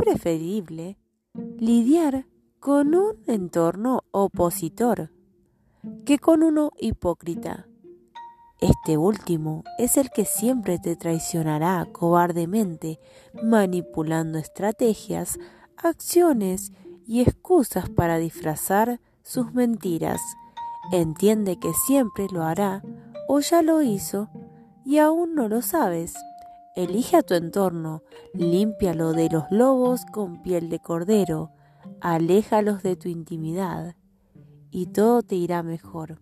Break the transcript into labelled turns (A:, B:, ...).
A: preferible lidiar con un entorno opositor que con uno hipócrita. Este último es el que siempre te traicionará cobardemente, manipulando estrategias, acciones y excusas para disfrazar sus mentiras. Entiende que siempre lo hará o ya lo hizo y aún no lo sabes. Elige a tu entorno, límpialo de los lobos con piel de cordero, aléjalos de tu intimidad y todo te irá mejor.